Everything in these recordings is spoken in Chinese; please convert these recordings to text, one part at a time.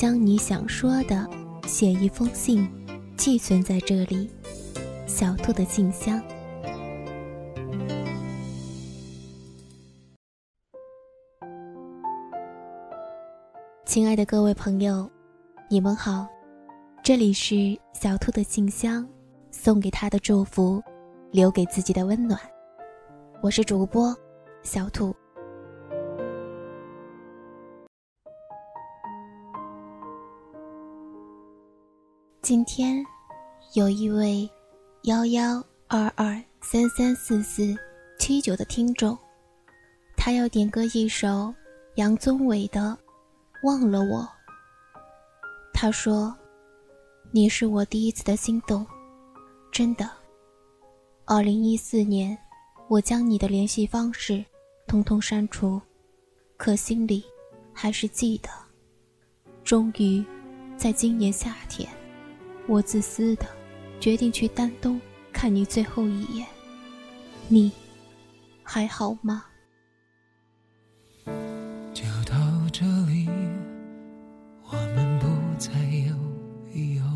将你想说的写一封信，寄存在这里。小兔的信箱。亲爱的各位朋友，你们好，这里是小兔的信箱，送给他的祝福，留给自己的温暖。我是主播小兔。今天有一位幺幺二二三三四四七九的听众，他要点歌一首杨宗纬的。忘了我。他说：“你是我第一次的心动，真的。”二零一四年，我将你的联系方式通通删除，可心里还是记得。终于，在今年夏天，我自私的决定去丹东看你最后一眼。你还好吗？就到这里，我们不再有以后。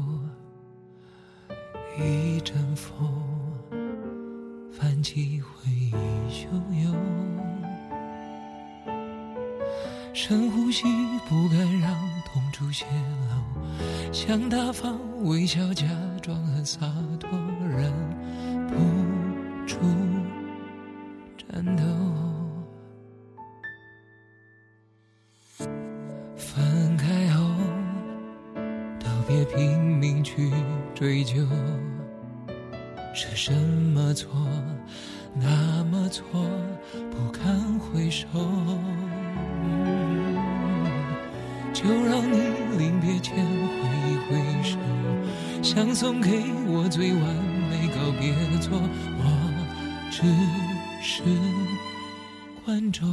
一阵风，泛起回忆汹涌，深呼吸，不敢让痛处泄露，想大方微笑，假装很洒脱，忍不住颤抖。分开后，都别拼命去追究。是什么错，那么错，不堪回首。就让你临别前挥一挥手，想送给我最完美告别作，我只是观众。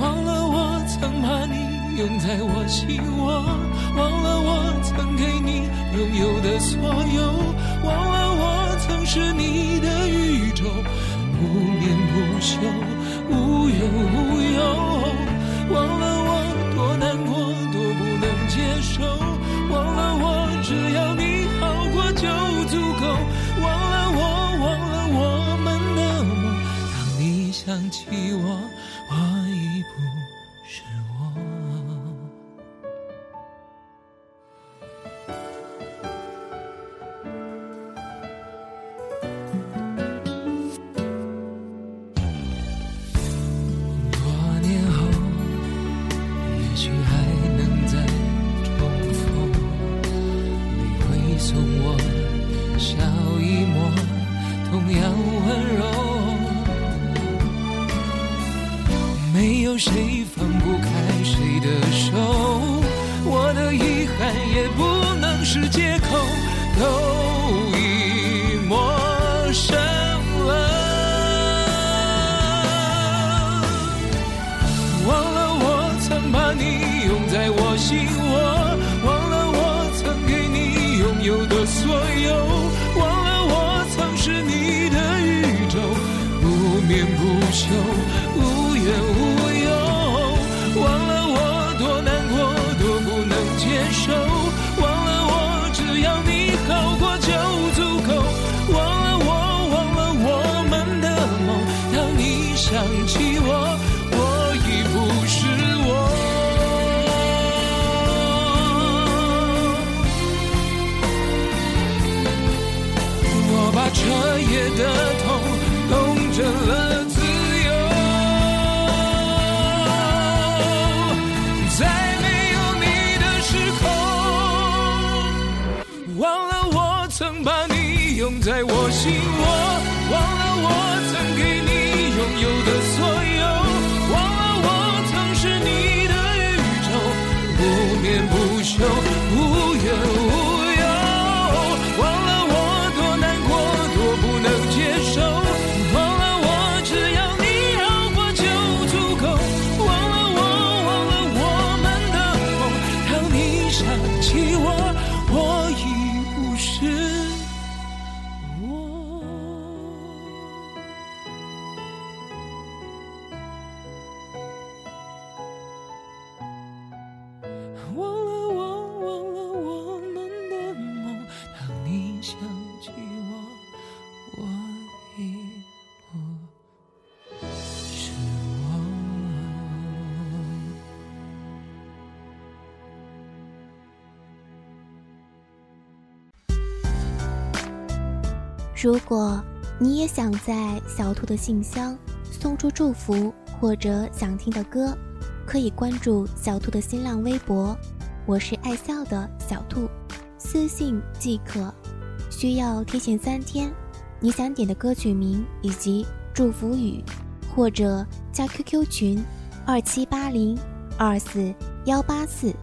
忘了我曾把你拥在我心窝，忘了我曾给你。拥有的所有，忘了我曾是你的宇宙，不眠不休，无忧无忧。忘了我多难过，多不能接受，忘了我只要你好过就足够。忘了我，忘了我们的梦，当你想起我，我已不是我。送我笑一抹，同样温柔没有谁放不开谁的手，我的遗憾也不能是借口，都已陌生了。忘了我曾把你拥在我心不眠不休。在我心窝忘了我曾给你拥有的所有忘了我曾是你的宇宙不眠不休无怨无忘了我，忘了我们的梦。当你想起我，我已不是我。如果你也想在小兔的信箱送出祝福，或者想听的歌。可以关注小兔的新浪微博，我是爱笑的小兔，私信即可。需要提前三天，你想点的歌曲名以及祝福语，或者加 QQ 群二七八零二四幺八四。